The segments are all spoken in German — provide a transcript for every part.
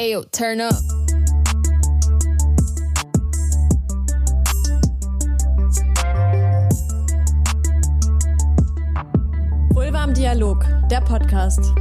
Ayo, turn up. Vulva im Dialog, der Podcast.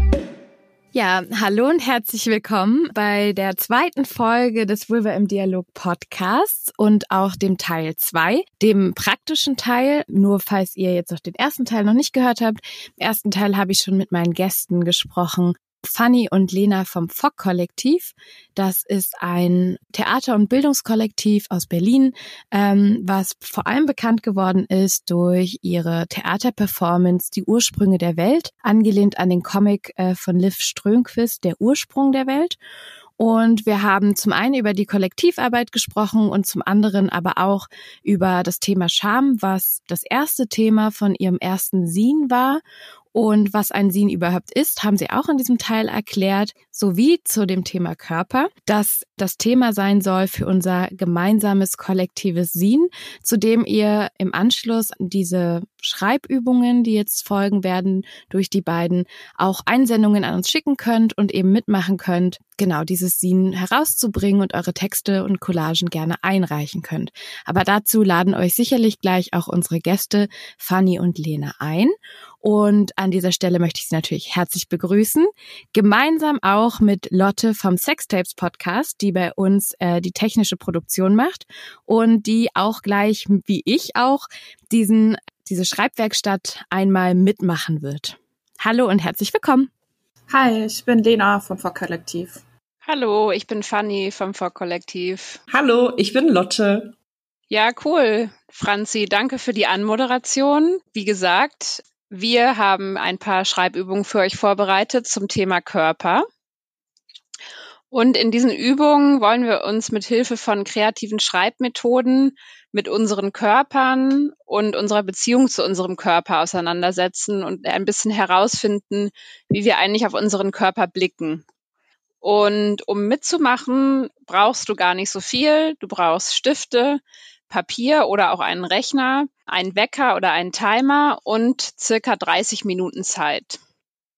Ja, hallo und herzlich willkommen bei der zweiten Folge des Vulva im Dialog Podcasts und auch dem Teil zwei, dem praktischen Teil. Nur falls ihr jetzt noch den ersten Teil noch nicht gehört habt. Im ersten Teil habe ich schon mit meinen Gästen gesprochen Fanny und Lena vom Fock-Kollektiv. Das ist ein Theater- und Bildungskollektiv aus Berlin, ähm, was vor allem bekannt geworden ist durch ihre Theaterperformance Die Ursprünge der Welt, angelehnt an den Comic äh, von Liv Strömquist, Der Ursprung der Welt. Und wir haben zum einen über die Kollektivarbeit gesprochen und zum anderen aber auch über das Thema Scham, was das erste Thema von ihrem ersten Sin war und was ein Sin überhaupt ist, haben sie auch in diesem Teil erklärt, sowie zu dem Thema Körper, dass das Thema sein soll für unser gemeinsames kollektives Sin, zu dem ihr im Anschluss diese Schreibübungen, die jetzt folgen werden, durch die beiden auch Einsendungen an uns schicken könnt und eben mitmachen könnt, genau dieses Sin herauszubringen und eure Texte und Collagen gerne einreichen könnt. Aber dazu laden euch sicherlich gleich auch unsere Gäste Fanny und Lena ein. Und an dieser Stelle möchte ich Sie natürlich herzlich begrüßen. Gemeinsam auch mit Lotte vom Sextapes Podcast, die bei uns äh, die technische Produktion macht und die auch gleich, wie ich auch, diesen, diese Schreibwerkstatt einmal mitmachen wird. Hallo und herzlich willkommen. Hi, ich bin Lena vom Vor-Kollektiv. Hallo, ich bin Fanny vom Vor-Kollektiv. Hallo, ich bin Lotte. Ja, cool. Franzi, danke für die Anmoderation. Wie gesagt, wir haben ein paar Schreibübungen für euch vorbereitet zum Thema Körper. Und in diesen Übungen wollen wir uns mit Hilfe von kreativen Schreibmethoden mit unseren Körpern und unserer Beziehung zu unserem Körper auseinandersetzen und ein bisschen herausfinden, wie wir eigentlich auf unseren Körper blicken. Und um mitzumachen, brauchst du gar nicht so viel. Du brauchst Stifte, Papier oder auch einen Rechner, einen Wecker oder einen Timer und circa 30 Minuten Zeit.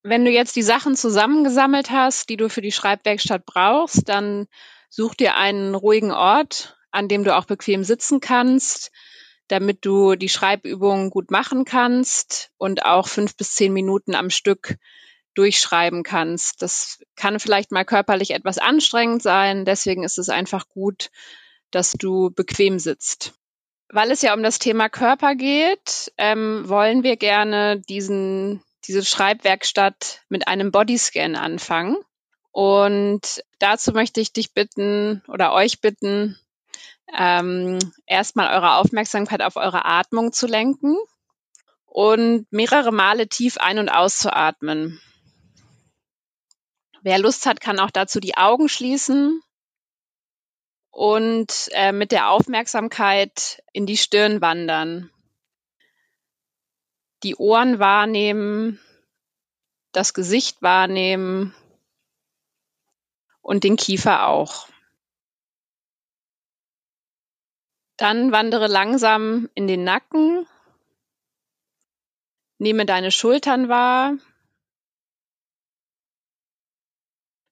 Wenn du jetzt die Sachen zusammengesammelt hast, die du für die Schreibwerkstatt brauchst, dann such dir einen ruhigen Ort, an dem du auch bequem sitzen kannst, damit du die Schreibübungen gut machen kannst und auch fünf bis zehn Minuten am Stück durchschreiben kannst. Das kann vielleicht mal körperlich etwas anstrengend sein. Deswegen ist es einfach gut, dass du bequem sitzt. Weil es ja um das Thema Körper geht, ähm, wollen wir gerne diesen, diese Schreibwerkstatt mit einem Bodyscan anfangen. Und dazu möchte ich dich bitten oder euch bitten, ähm, erstmal eure Aufmerksamkeit auf eure Atmung zu lenken und mehrere Male tief ein- und auszuatmen. Wer Lust hat, kann auch dazu die Augen schließen und äh, mit der Aufmerksamkeit in die Stirn wandern. Die Ohren wahrnehmen, das Gesicht wahrnehmen und den Kiefer auch. Dann wandere langsam in den Nacken, nehme deine Schultern wahr,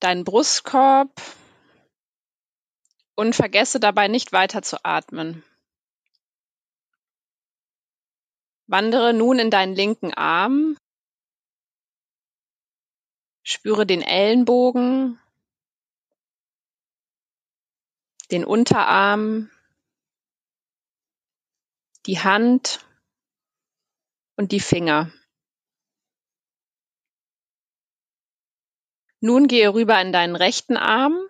deinen Brustkorb, und vergesse dabei nicht weiter zu atmen. Wandere nun in deinen linken Arm. Spüre den Ellenbogen, den Unterarm, die Hand und die Finger. Nun gehe rüber in deinen rechten Arm.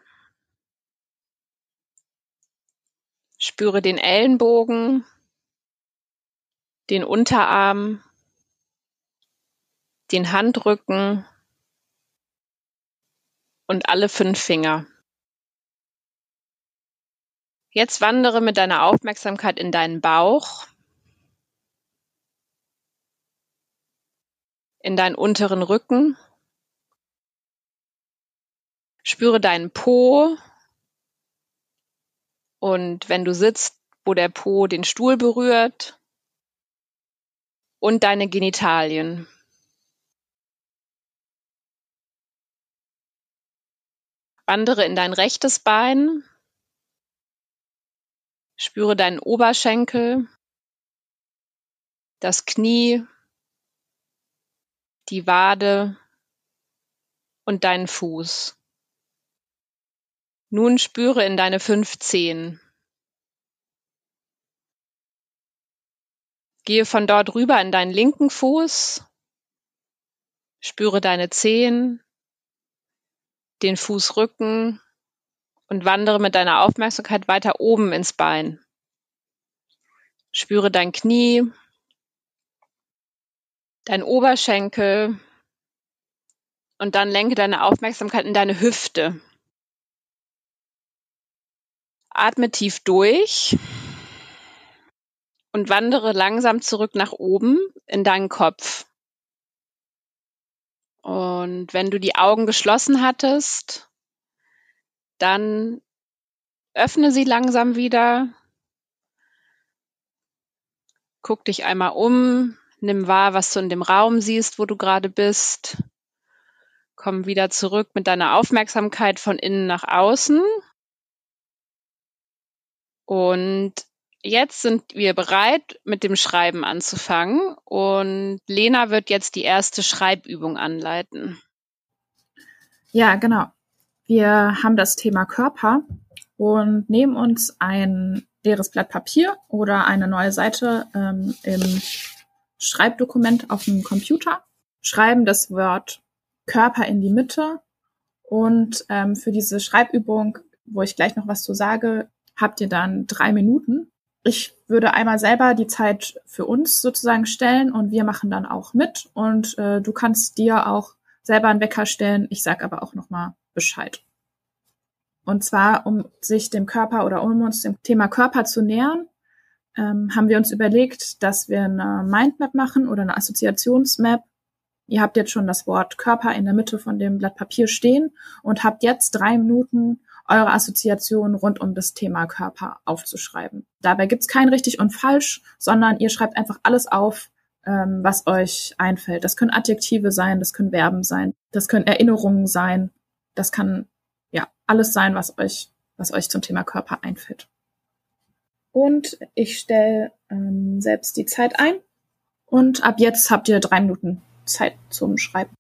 Spüre den Ellenbogen, den Unterarm, den Handrücken und alle fünf Finger. Jetzt wandere mit deiner Aufmerksamkeit in deinen Bauch, in deinen unteren Rücken. Spüre deinen Po, und wenn du sitzt, wo der Po den Stuhl berührt und deine Genitalien. Wandere in dein rechtes Bein. Spüre deinen Oberschenkel, das Knie, die Wade und deinen Fuß. Nun spüre in deine fünf Zehen. Gehe von dort rüber in deinen linken Fuß. Spüre deine Zehen, den Fußrücken und wandere mit deiner Aufmerksamkeit weiter oben ins Bein. Spüre dein Knie, dein Oberschenkel und dann lenke deine Aufmerksamkeit in deine Hüfte. Atme tief durch und wandere langsam zurück nach oben in deinen Kopf. Und wenn du die Augen geschlossen hattest, dann öffne sie langsam wieder. Guck dich einmal um, nimm wahr, was du in dem Raum siehst, wo du gerade bist. Komm wieder zurück mit deiner Aufmerksamkeit von innen nach außen. Und jetzt sind wir bereit, mit dem Schreiben anzufangen. Und Lena wird jetzt die erste Schreibübung anleiten. Ja, genau. Wir haben das Thema Körper und nehmen uns ein leeres Blatt Papier oder eine neue Seite ähm, im Schreibdokument auf dem Computer, schreiben das Wort Körper in die Mitte und ähm, für diese Schreibübung, wo ich gleich noch was zu sage, habt ihr dann drei Minuten ich würde einmal selber die Zeit für uns sozusagen stellen und wir machen dann auch mit und äh, du kannst dir auch selber einen Wecker stellen. Ich sag aber auch nochmal Bescheid. Und zwar, um sich dem Körper oder um uns dem Thema Körper zu nähern, ähm, haben wir uns überlegt, dass wir eine Mindmap machen oder eine Assoziationsmap. Ihr habt jetzt schon das Wort Körper in der Mitte von dem Blatt Papier stehen und habt jetzt drei Minuten eure Assoziationen rund um das Thema Körper aufzuschreiben. Dabei gibt's kein richtig und falsch, sondern ihr schreibt einfach alles auf, ähm, was euch einfällt. Das können Adjektive sein, das können Verben sein, das können Erinnerungen sein, das kann ja alles sein, was euch, was euch zum Thema Körper einfällt. Und ich stelle ähm, selbst die Zeit ein. Und ab jetzt habt ihr drei Minuten Zeit zum Schreiben.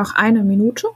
Noch eine Minute.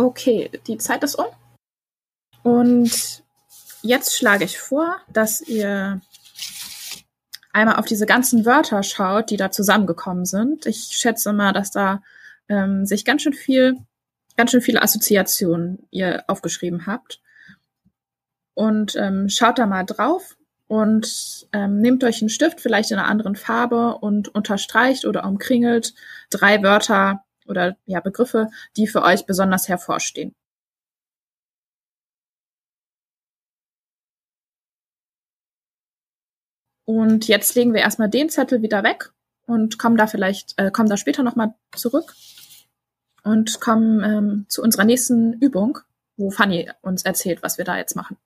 Okay, die Zeit ist um. Und jetzt schlage ich vor, dass ihr einmal auf diese ganzen Wörter schaut, die da zusammengekommen sind. Ich schätze mal, dass da ähm, sich ganz schön viel, ganz schön viele Assoziationen ihr aufgeschrieben habt. Und ähm, schaut da mal drauf und ähm, nehmt euch einen Stift, vielleicht in einer anderen Farbe und unterstreicht oder umkringelt drei Wörter oder ja Begriffe, die für euch besonders hervorstehen. Und jetzt legen wir erstmal den Zettel wieder weg und kommen da vielleicht, äh, kommen da später nochmal zurück und kommen ähm, zu unserer nächsten Übung, wo Fanny uns erzählt, was wir da jetzt machen.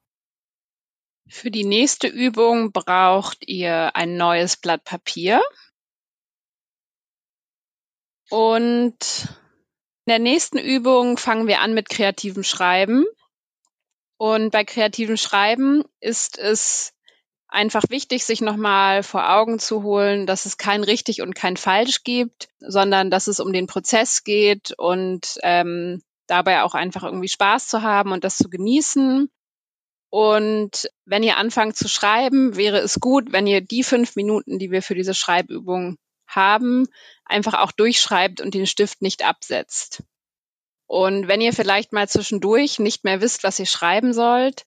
Für die nächste Übung braucht ihr ein neues Blatt Papier. Und in der nächsten Übung fangen wir an mit kreativem Schreiben. Und bei kreativem Schreiben ist es einfach wichtig, sich nochmal vor Augen zu holen, dass es kein richtig und kein falsch gibt, sondern dass es um den Prozess geht und ähm, dabei auch einfach irgendwie Spaß zu haben und das zu genießen. Und wenn ihr anfangt zu schreiben, wäre es gut, wenn ihr die fünf Minuten, die wir für diese Schreibübung haben, einfach auch durchschreibt und den Stift nicht absetzt. Und wenn ihr vielleicht mal zwischendurch nicht mehr wisst, was ihr schreiben sollt,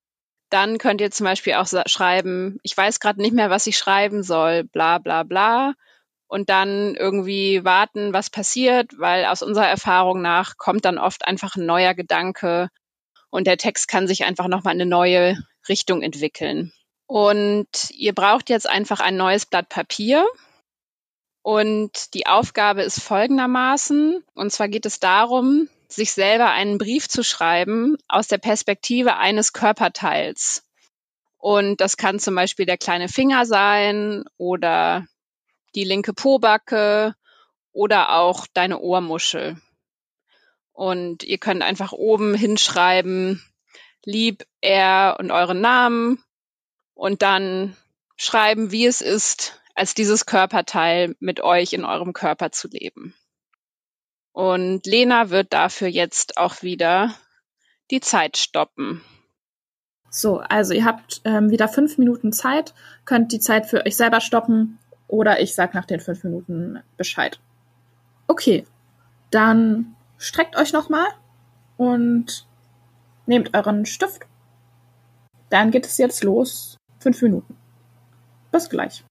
dann könnt ihr zum Beispiel auch schreiben, ich weiß gerade nicht mehr, was ich schreiben soll, bla bla bla. Und dann irgendwie warten, was passiert, weil aus unserer Erfahrung nach kommt dann oft einfach ein neuer Gedanke und der Text kann sich einfach nochmal in eine neue Richtung entwickeln. Und ihr braucht jetzt einfach ein neues Blatt Papier. Und die Aufgabe ist folgendermaßen. Und zwar geht es darum, sich selber einen Brief zu schreiben aus der Perspektive eines Körperteils. Und das kann zum Beispiel der kleine Finger sein oder die linke Pobacke oder auch deine Ohrmuschel. Und ihr könnt einfach oben hinschreiben, lieb er und euren Namen und dann schreiben, wie es ist, als dieses Körperteil mit euch in eurem Körper zu leben. Und Lena wird dafür jetzt auch wieder die Zeit stoppen. So, also ihr habt ähm, wieder fünf Minuten Zeit, könnt die Zeit für euch selber stoppen oder ich sag nach den fünf Minuten Bescheid. Okay, dann streckt euch nochmal und nehmt euren Stift. Dann geht es jetzt los. Fünf Minuten. Bis gleich.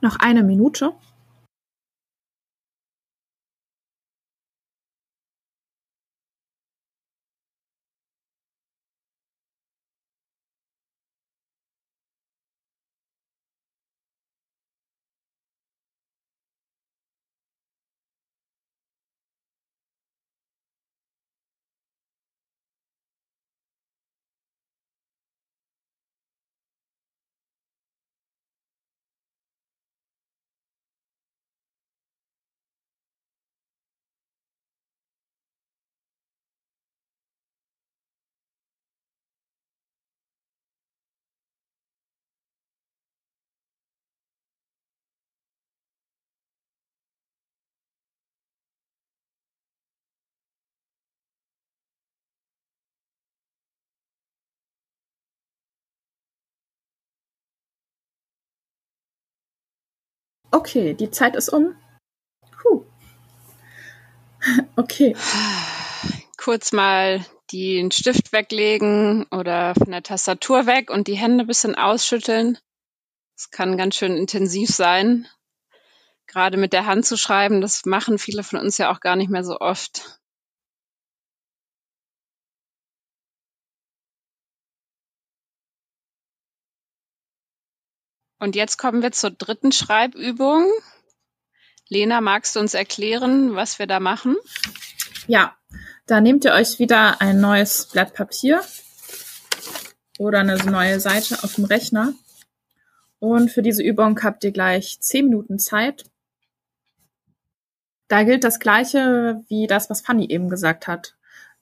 Noch eine Minute. Okay, die Zeit ist um. Puh. Okay. Kurz mal den Stift weglegen oder von der Tastatur weg und die Hände ein bisschen ausschütteln. Das kann ganz schön intensiv sein. Gerade mit der Hand zu schreiben, das machen viele von uns ja auch gar nicht mehr so oft. Und jetzt kommen wir zur dritten Schreibübung. Lena, magst du uns erklären, was wir da machen? Ja, da nehmt ihr euch wieder ein neues Blatt Papier oder eine neue Seite auf dem Rechner. Und für diese Übung habt ihr gleich zehn Minuten Zeit. Da gilt das Gleiche wie das, was Fanny eben gesagt hat.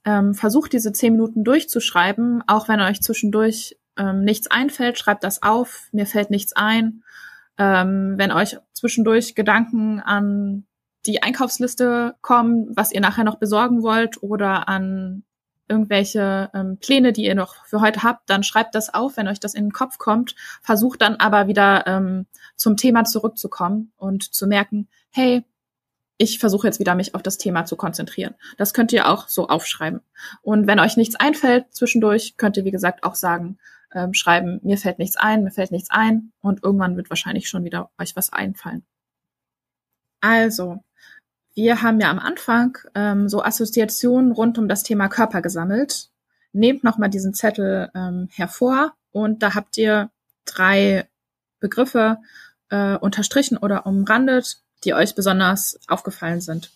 Ähm, versucht diese zehn Minuten durchzuschreiben, auch wenn euch zwischendurch ähm, nichts einfällt, schreibt das auf. Mir fällt nichts ein. Ähm, wenn euch zwischendurch Gedanken an die Einkaufsliste kommen, was ihr nachher noch besorgen wollt oder an irgendwelche ähm, Pläne, die ihr noch für heute habt, dann schreibt das auf, wenn euch das in den Kopf kommt. Versucht dann aber wieder ähm, zum Thema zurückzukommen und zu merken, hey, ich versuche jetzt wieder mich auf das Thema zu konzentrieren. Das könnt ihr auch so aufschreiben. Und wenn euch nichts einfällt zwischendurch, könnt ihr, wie gesagt, auch sagen, ähm, schreiben, mir fällt nichts ein, mir fällt nichts ein und irgendwann wird wahrscheinlich schon wieder euch was einfallen. Also, wir haben ja am Anfang ähm, so Assoziationen rund um das Thema Körper gesammelt. Nehmt nochmal diesen Zettel ähm, hervor und da habt ihr drei Begriffe äh, unterstrichen oder umrandet, die euch besonders aufgefallen sind.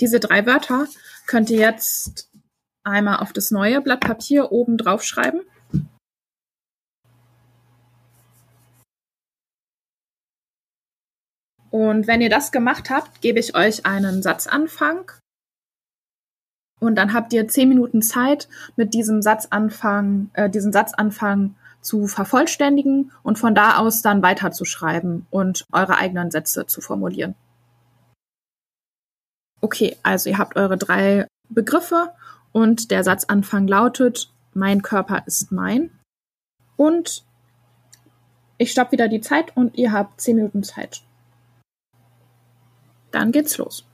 Diese drei Wörter könnt ihr jetzt einmal auf das neue Blatt Papier oben drauf schreiben Und wenn ihr das gemacht habt, gebe ich euch einen Satzanfang. Und dann habt ihr zehn Minuten Zeit, mit diesem Satzanfang, äh, diesen Satzanfang zu vervollständigen und von da aus dann weiterzuschreiben und eure eigenen Sätze zu formulieren. Okay, also ihr habt eure drei Begriffe und der Satzanfang lautet, mein Körper ist mein. Und ich stoppe wieder die Zeit und ihr habt zehn Minuten Zeit. Dann geht's los.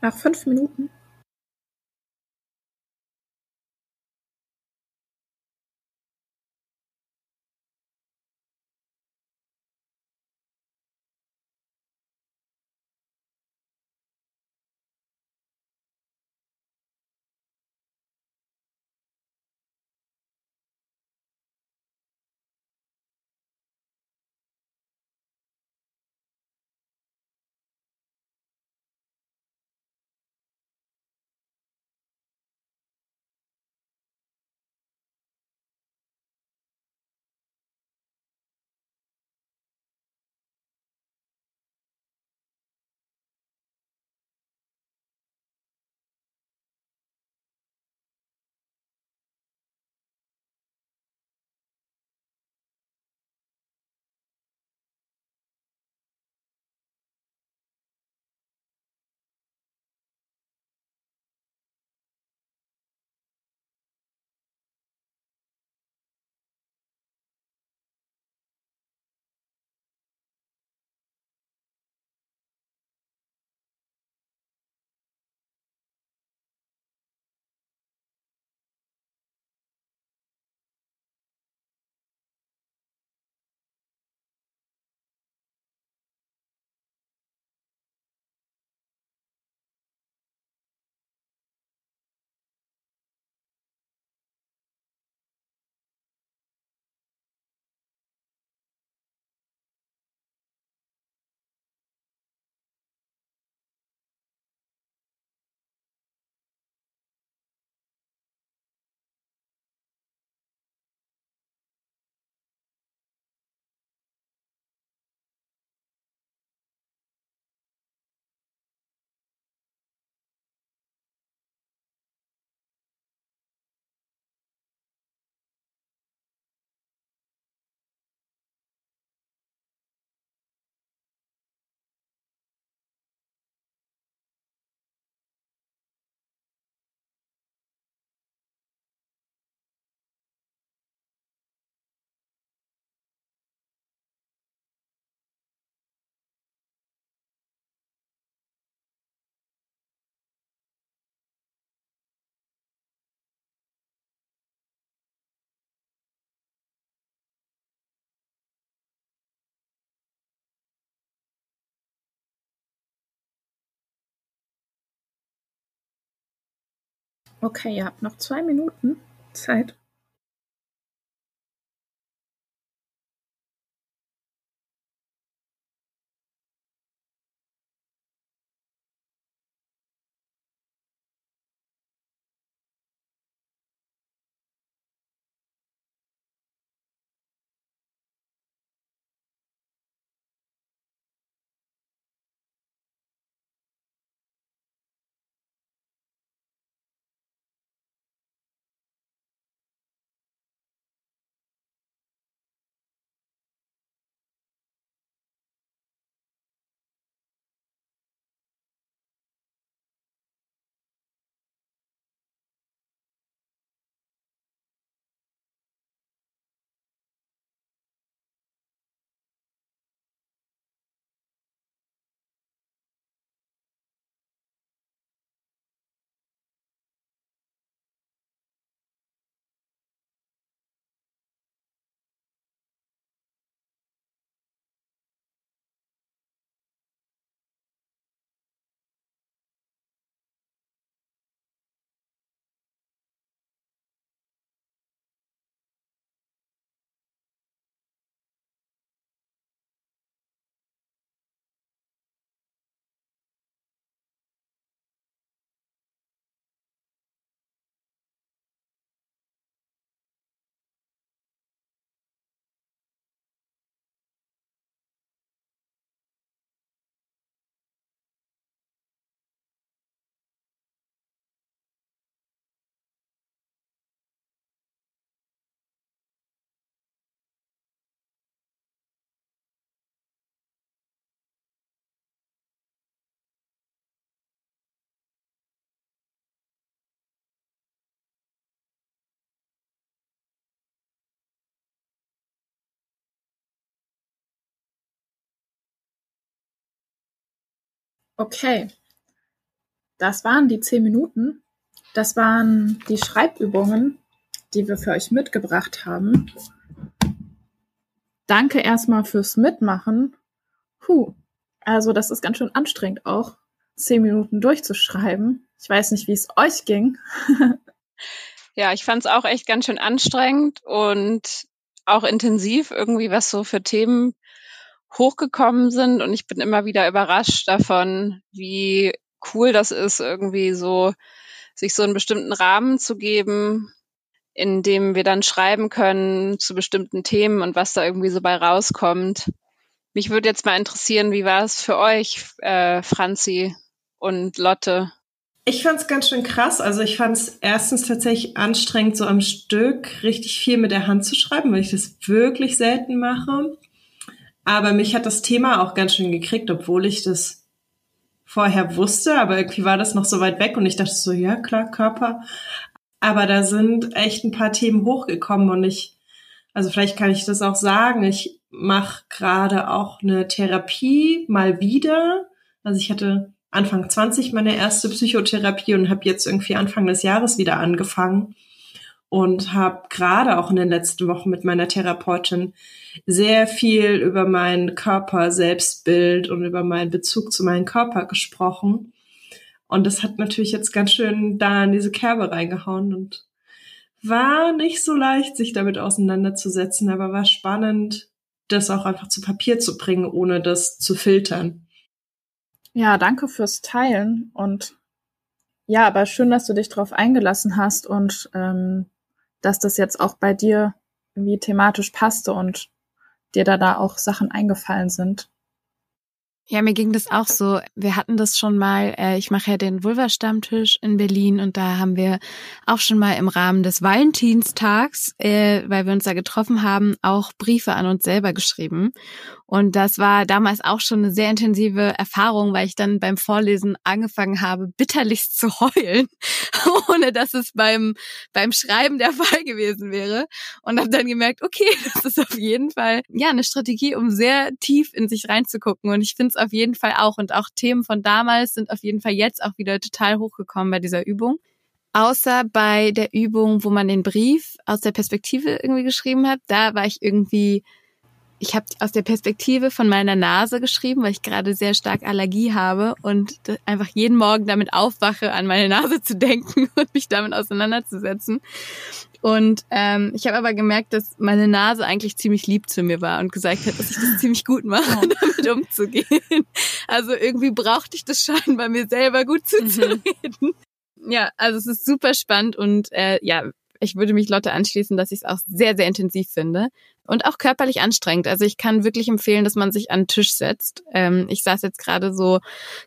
Nach fünf Minuten? Okay, ihr habt noch zwei Minuten Zeit. Okay. das waren die zehn Minuten. Das waren die Schreibübungen, die wir für euch mitgebracht haben. Danke erstmal fürs Mitmachen. Puh, also das ist ganz schön anstrengend auch, zehn Minuten durchzuschreiben. Ich weiß nicht, wie es euch ging. ja, ich fand es auch echt ganz schön anstrengend und auch intensiv irgendwie, was so für Themen hochgekommen sind. Und ich bin immer wieder überrascht davon, wie cool das ist, irgendwie so sich so einen bestimmten Rahmen zu geben, in dem wir dann schreiben können zu bestimmten Themen und was da irgendwie so bei rauskommt. Mich würde jetzt mal interessieren, wie war es für euch, äh, Franzi und Lotte? Ich fand es ganz schön krass. Also ich fand es erstens tatsächlich anstrengend, so am Stück richtig viel mit der Hand zu schreiben, weil ich das wirklich selten mache. Aber mich hat das Thema auch ganz schön gekriegt, obwohl ich das vorher wusste, aber irgendwie war das noch so weit weg und ich dachte so, ja klar, Körper. Aber da sind echt ein paar Themen hochgekommen und ich, also vielleicht kann ich das auch sagen, ich mache gerade auch eine Therapie mal wieder. Also ich hatte Anfang 20 meine erste Psychotherapie und habe jetzt irgendwie Anfang des Jahres wieder angefangen und habe gerade auch in den letzten Wochen mit meiner Therapeutin sehr viel über mein Körper, Selbstbild und über meinen Bezug zu meinem Körper gesprochen. Und das hat natürlich jetzt ganz schön da in diese Kerbe reingehauen und war nicht so leicht, sich damit auseinanderzusetzen, aber war spannend, das auch einfach zu Papier zu bringen, ohne das zu filtern. Ja, danke fürs Teilen und ja, aber schön, dass du dich darauf eingelassen hast und ähm, dass das jetzt auch bei dir irgendwie thematisch passte und dir da da auch Sachen eingefallen sind. Ja, mir ging das auch so. Wir hatten das schon mal, äh, ich mache ja den Vulva-Stammtisch in Berlin und da haben wir auch schon mal im Rahmen des Valentinstags, äh, weil wir uns da getroffen haben, auch Briefe an uns selber geschrieben. Und das war damals auch schon eine sehr intensive Erfahrung, weil ich dann beim Vorlesen angefangen habe, bitterlichst zu heulen, ohne dass es beim, beim Schreiben der Fall gewesen wäre. Und habe dann gemerkt, okay, das ist auf jeden Fall ja eine Strategie, um sehr tief in sich reinzugucken. Und ich finde es auf jeden Fall auch. Und auch Themen von damals sind auf jeden Fall jetzt auch wieder total hochgekommen bei dieser Übung. Außer bei der Übung, wo man den Brief aus der Perspektive irgendwie geschrieben hat, da war ich irgendwie ich habe aus der Perspektive von meiner Nase geschrieben, weil ich gerade sehr stark Allergie habe und einfach jeden Morgen damit aufwache, an meine Nase zu denken und mich damit auseinanderzusetzen. Und ähm, ich habe aber gemerkt, dass meine Nase eigentlich ziemlich lieb zu mir war und gesagt hat, dass ich das ziemlich gut mache, damit umzugehen. Also irgendwie brauchte ich das scheinbar mir selber gut zuzureden. Mhm. Ja, also es ist super spannend und äh, ja, ich würde mich Lotte anschließen, dass ich es auch sehr, sehr intensiv finde und auch körperlich anstrengend. Also ich kann wirklich empfehlen, dass man sich an den Tisch setzt. Ähm, ich saß jetzt gerade so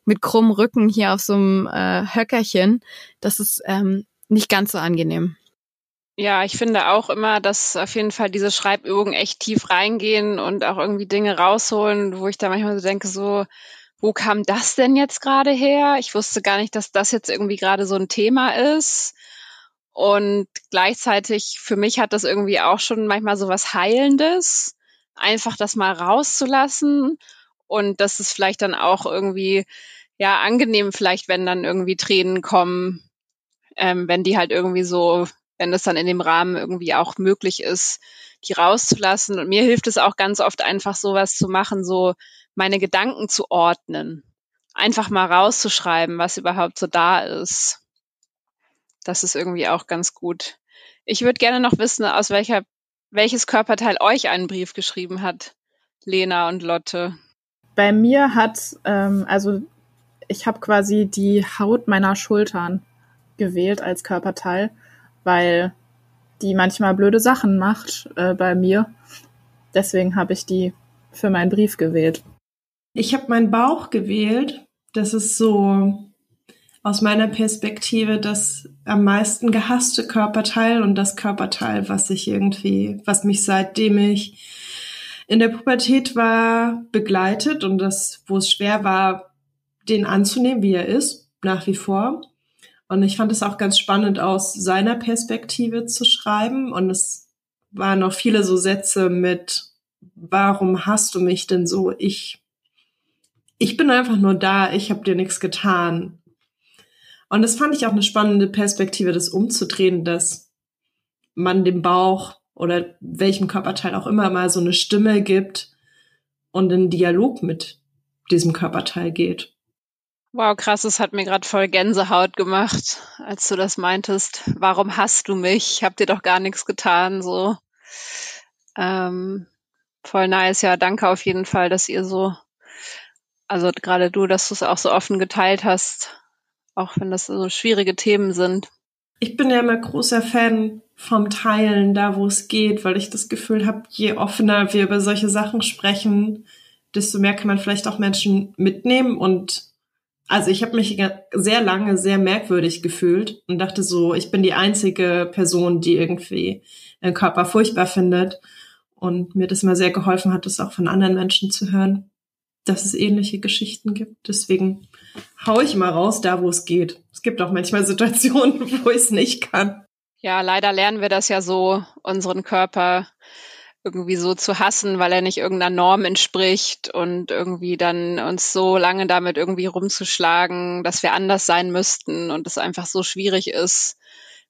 mit krummem Rücken hier auf so einem äh, Höckerchen. Das ist ähm, nicht ganz so angenehm. Ja, ich finde auch immer, dass auf jeden Fall diese Schreibübungen echt tief reingehen und auch irgendwie Dinge rausholen, wo ich da manchmal so denke, so, wo kam das denn jetzt gerade her? Ich wusste gar nicht, dass das jetzt irgendwie gerade so ein Thema ist. Und gleichzeitig für mich hat das irgendwie auch schon manchmal so was Heilendes, einfach das mal rauszulassen. Und das ist vielleicht dann auch irgendwie, ja, angenehm vielleicht, wenn dann irgendwie Tränen kommen, ähm, wenn die halt irgendwie so, wenn das dann in dem Rahmen irgendwie auch möglich ist, die rauszulassen. Und mir hilft es auch ganz oft einfach sowas zu machen, so meine Gedanken zu ordnen. Einfach mal rauszuschreiben, was überhaupt so da ist. Das ist irgendwie auch ganz gut. Ich würde gerne noch wissen, aus welcher, welches Körperteil euch einen Brief geschrieben hat, Lena und Lotte. Bei mir hat, ähm, also ich habe quasi die Haut meiner Schultern gewählt als Körperteil, weil die manchmal blöde Sachen macht äh, bei mir. Deswegen habe ich die für meinen Brief gewählt. Ich habe meinen Bauch gewählt. Das ist so aus meiner Perspektive das am meisten gehasste Körperteil und das Körperteil, was ich irgendwie, was mich seitdem ich in der Pubertät war, begleitet und das, wo es schwer war, den anzunehmen, wie er ist, nach wie vor. Und ich fand es auch ganz spannend, aus seiner Perspektive zu schreiben. Und es waren noch viele so Sätze mit, warum hast du mich denn so? Ich, ich bin einfach nur da, ich habe dir nichts getan. Und das fand ich auch eine spannende Perspektive, das umzudrehen, dass man dem Bauch oder welchem Körperteil auch immer mal so eine Stimme gibt und in Dialog mit diesem Körperteil geht. Wow, krass, es hat mir gerade voll Gänsehaut gemacht, als du das meintest. Warum hast du mich? Ich hab dir doch gar nichts getan, so. Ähm, voll nice, ja, danke auf jeden Fall, dass ihr so, also gerade du, dass du es auch so offen geteilt hast, auch wenn das so schwierige Themen sind. Ich bin ja immer großer Fan vom Teilen, da wo es geht, weil ich das Gefühl habe, je offener wir über solche Sachen sprechen, desto mehr kann man vielleicht auch Menschen mitnehmen und also ich habe mich sehr lange sehr merkwürdig gefühlt und dachte so, ich bin die einzige Person, die irgendwie den Körper furchtbar findet. Und mir das immer sehr geholfen hat, das auch von anderen Menschen zu hören, dass es ähnliche Geschichten gibt. Deswegen hau ich mal raus, da wo es geht. Es gibt auch manchmal Situationen, wo ich es nicht kann. Ja, leider lernen wir das ja so, unseren Körper irgendwie so zu hassen, weil er nicht irgendeiner Norm entspricht und irgendwie dann uns so lange damit irgendwie rumzuschlagen, dass wir anders sein müssten und es einfach so schwierig ist,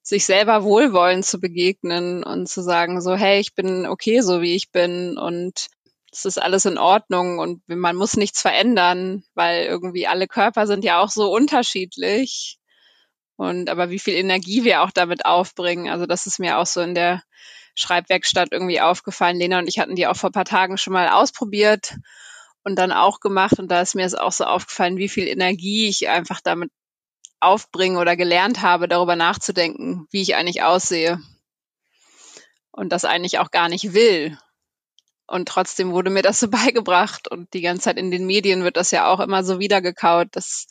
sich selber wohlwollend zu begegnen und zu sagen so, hey, ich bin okay, so wie ich bin und es ist alles in Ordnung und man muss nichts verändern, weil irgendwie alle Körper sind ja auch so unterschiedlich. Und aber wie viel Energie wir auch damit aufbringen, also das ist mir auch so in der Schreibwerkstatt irgendwie aufgefallen. Lena und ich hatten die auch vor ein paar Tagen schon mal ausprobiert und dann auch gemacht. Und da ist mir es auch so aufgefallen, wie viel Energie ich einfach damit aufbringe oder gelernt habe, darüber nachzudenken, wie ich eigentlich aussehe. Und das eigentlich auch gar nicht will. Und trotzdem wurde mir das so beigebracht. Und die ganze Zeit in den Medien wird das ja auch immer so wiedergekaut, dass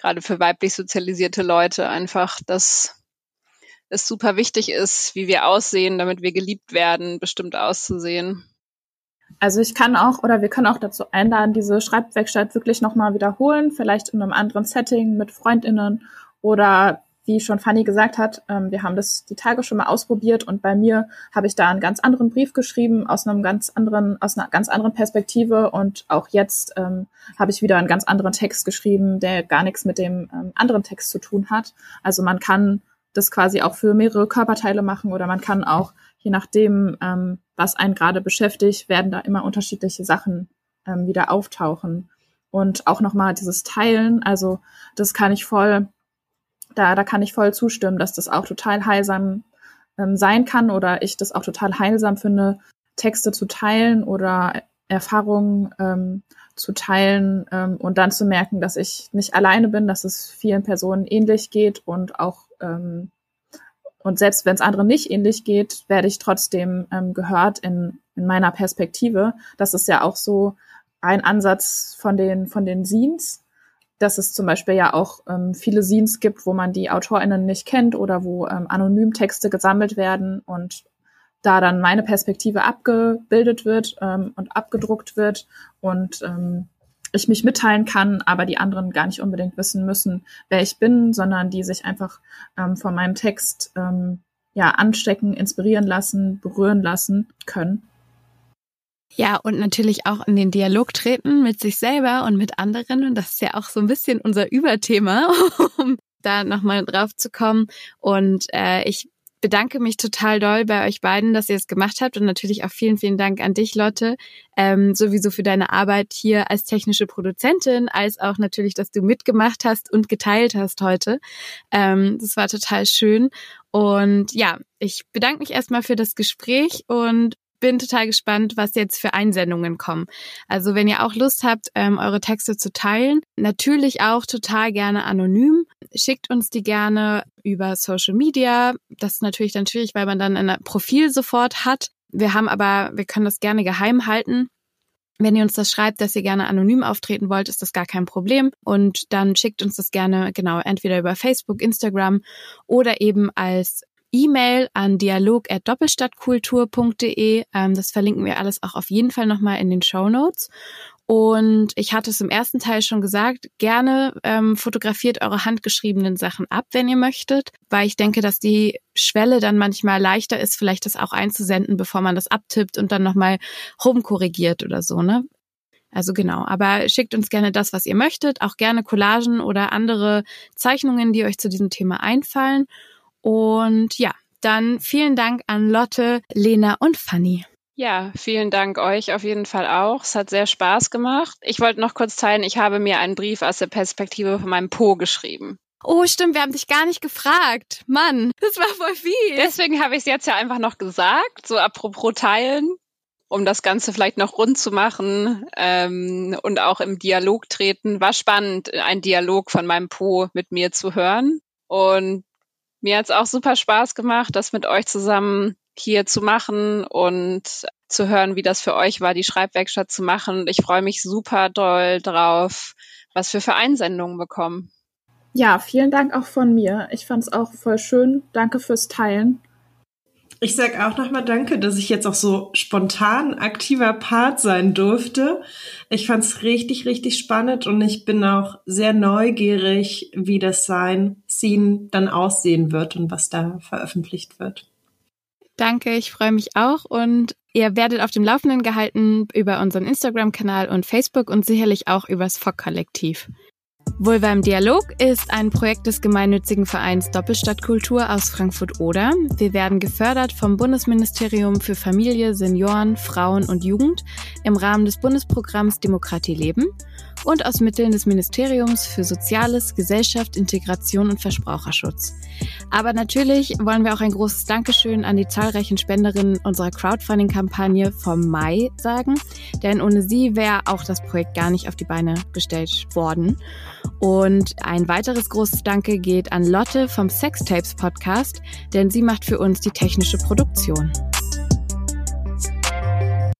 gerade für weiblich sozialisierte Leute einfach das es super wichtig ist, wie wir aussehen, damit wir geliebt werden, bestimmt auszusehen. Also ich kann auch oder wir können auch dazu einladen, diese Schreibwerkstatt wirklich nochmal wiederholen, vielleicht in einem anderen Setting mit Freundinnen oder wie schon Fanny gesagt hat, ähm, wir haben das die Tage schon mal ausprobiert und bei mir habe ich da einen ganz anderen Brief geschrieben aus einem ganz anderen, aus einer ganz anderen Perspektive und auch jetzt ähm, habe ich wieder einen ganz anderen Text geschrieben, der gar nichts mit dem ähm, anderen Text zu tun hat. Also man kann das quasi auch für mehrere Körperteile machen oder man kann auch, je nachdem, ähm, was einen gerade beschäftigt, werden da immer unterschiedliche Sachen ähm, wieder auftauchen. Und auch nochmal dieses Teilen, also das kann ich voll, da, da kann ich voll zustimmen, dass das auch total heilsam ähm, sein kann oder ich das auch total heilsam finde, Texte zu teilen oder Erfahrungen ähm, zu teilen ähm, und dann zu merken, dass ich nicht alleine bin, dass es vielen Personen ähnlich geht und auch ähm, und selbst wenn es anderen nicht ähnlich geht, werde ich trotzdem ähm, gehört in, in meiner Perspektive. Das ist ja auch so ein Ansatz von den von den Scenes, dass es zum Beispiel ja auch ähm, viele Scenes gibt, wo man die AutorInnen nicht kennt oder wo ähm, anonym Texte gesammelt werden und da dann meine Perspektive abgebildet wird ähm, und abgedruckt wird und ähm, ich mich mitteilen kann, aber die anderen gar nicht unbedingt wissen müssen, wer ich bin, sondern die sich einfach ähm, von meinem Text ähm, ja anstecken, inspirieren lassen, berühren lassen können. Ja, und natürlich auch in den Dialog treten mit sich selber und mit anderen. Und das ist ja auch so ein bisschen unser Überthema, um da nochmal drauf zu kommen. Und äh, ich bedanke mich total doll bei euch beiden, dass ihr es gemacht habt und natürlich auch vielen, vielen Dank an dich, Lotte, ähm, sowieso für deine Arbeit hier als technische Produzentin, als auch natürlich, dass du mitgemacht hast und geteilt hast heute. Ähm, das war total schön. Und ja, ich bedanke mich erstmal für das Gespräch und bin total gespannt, was jetzt für Einsendungen kommen. Also wenn ihr auch Lust habt, ähm, eure Texte zu teilen, natürlich auch total gerne anonym. Schickt uns die gerne über Social Media. Das ist natürlich dann schwierig, weil man dann ein Profil sofort hat. Wir haben aber, wir können das gerne geheim halten. Wenn ihr uns das schreibt, dass ihr gerne anonym auftreten wollt, ist das gar kein Problem. Und dann schickt uns das gerne, genau, entweder über Facebook, Instagram oder eben als E-Mail an dialog.doppelstadtkultur.de. Ähm, das verlinken wir alles auch auf jeden Fall nochmal in den Show Notes. Und ich hatte es im ersten Teil schon gesagt, gerne ähm, fotografiert eure handgeschriebenen Sachen ab, wenn ihr möchtet, weil ich denke, dass die Schwelle dann manchmal leichter ist, vielleicht das auch einzusenden, bevor man das abtippt und dann nochmal rumkorrigiert oder so, ne? Also genau, aber schickt uns gerne das, was ihr möchtet, auch gerne Collagen oder andere Zeichnungen, die euch zu diesem Thema einfallen. Und ja, dann vielen Dank an Lotte, Lena und Fanny. Ja, vielen Dank euch auf jeden Fall auch. Es hat sehr Spaß gemacht. Ich wollte noch kurz teilen, ich habe mir einen Brief aus der Perspektive von meinem Po geschrieben. Oh, stimmt, wir haben dich gar nicht gefragt. Mann, das war voll viel. Deswegen habe ich es jetzt ja einfach noch gesagt, so apropos teilen, um das Ganze vielleicht noch rund zu machen ähm, und auch im Dialog treten. War spannend, ein Dialog von meinem Po mit mir zu hören. Und mir hat es auch super Spaß gemacht, das mit euch zusammen hier zu machen und zu hören, wie das für euch war, die Schreibwerkstatt zu machen. Ich freue mich super doll drauf, was wir für Einsendungen bekommen. Ja, vielen Dank auch von mir. Ich fand es auch voll schön. Danke fürs Teilen. Ich sag auch nochmal Danke, dass ich jetzt auch so spontan aktiver Part sein durfte. Ich fand's richtig, richtig spannend und ich bin auch sehr neugierig, wie das sein Scene dann aussehen wird und was da veröffentlicht wird. Danke, ich freue mich auch und ihr werdet auf dem Laufenden gehalten über unseren Instagram-Kanal und Facebook und sicherlich auch übers FOC-Kollektiv. Vulva im Dialog ist ein Projekt des gemeinnützigen Vereins Doppelstadtkultur aus Frankfurt-Oder. Wir werden gefördert vom Bundesministerium für Familie, Senioren, Frauen und Jugend im Rahmen des Bundesprogramms Demokratie leben und aus Mitteln des Ministeriums für Soziales, Gesellschaft, Integration und Verbraucherschutz. Aber natürlich wollen wir auch ein großes Dankeschön an die zahlreichen Spenderinnen unserer Crowdfunding-Kampagne vom Mai sagen, denn ohne sie wäre auch das Projekt gar nicht auf die Beine gestellt worden. Und ein weiteres großes Danke geht an Lotte vom Sextapes Podcast, denn sie macht für uns die technische Produktion.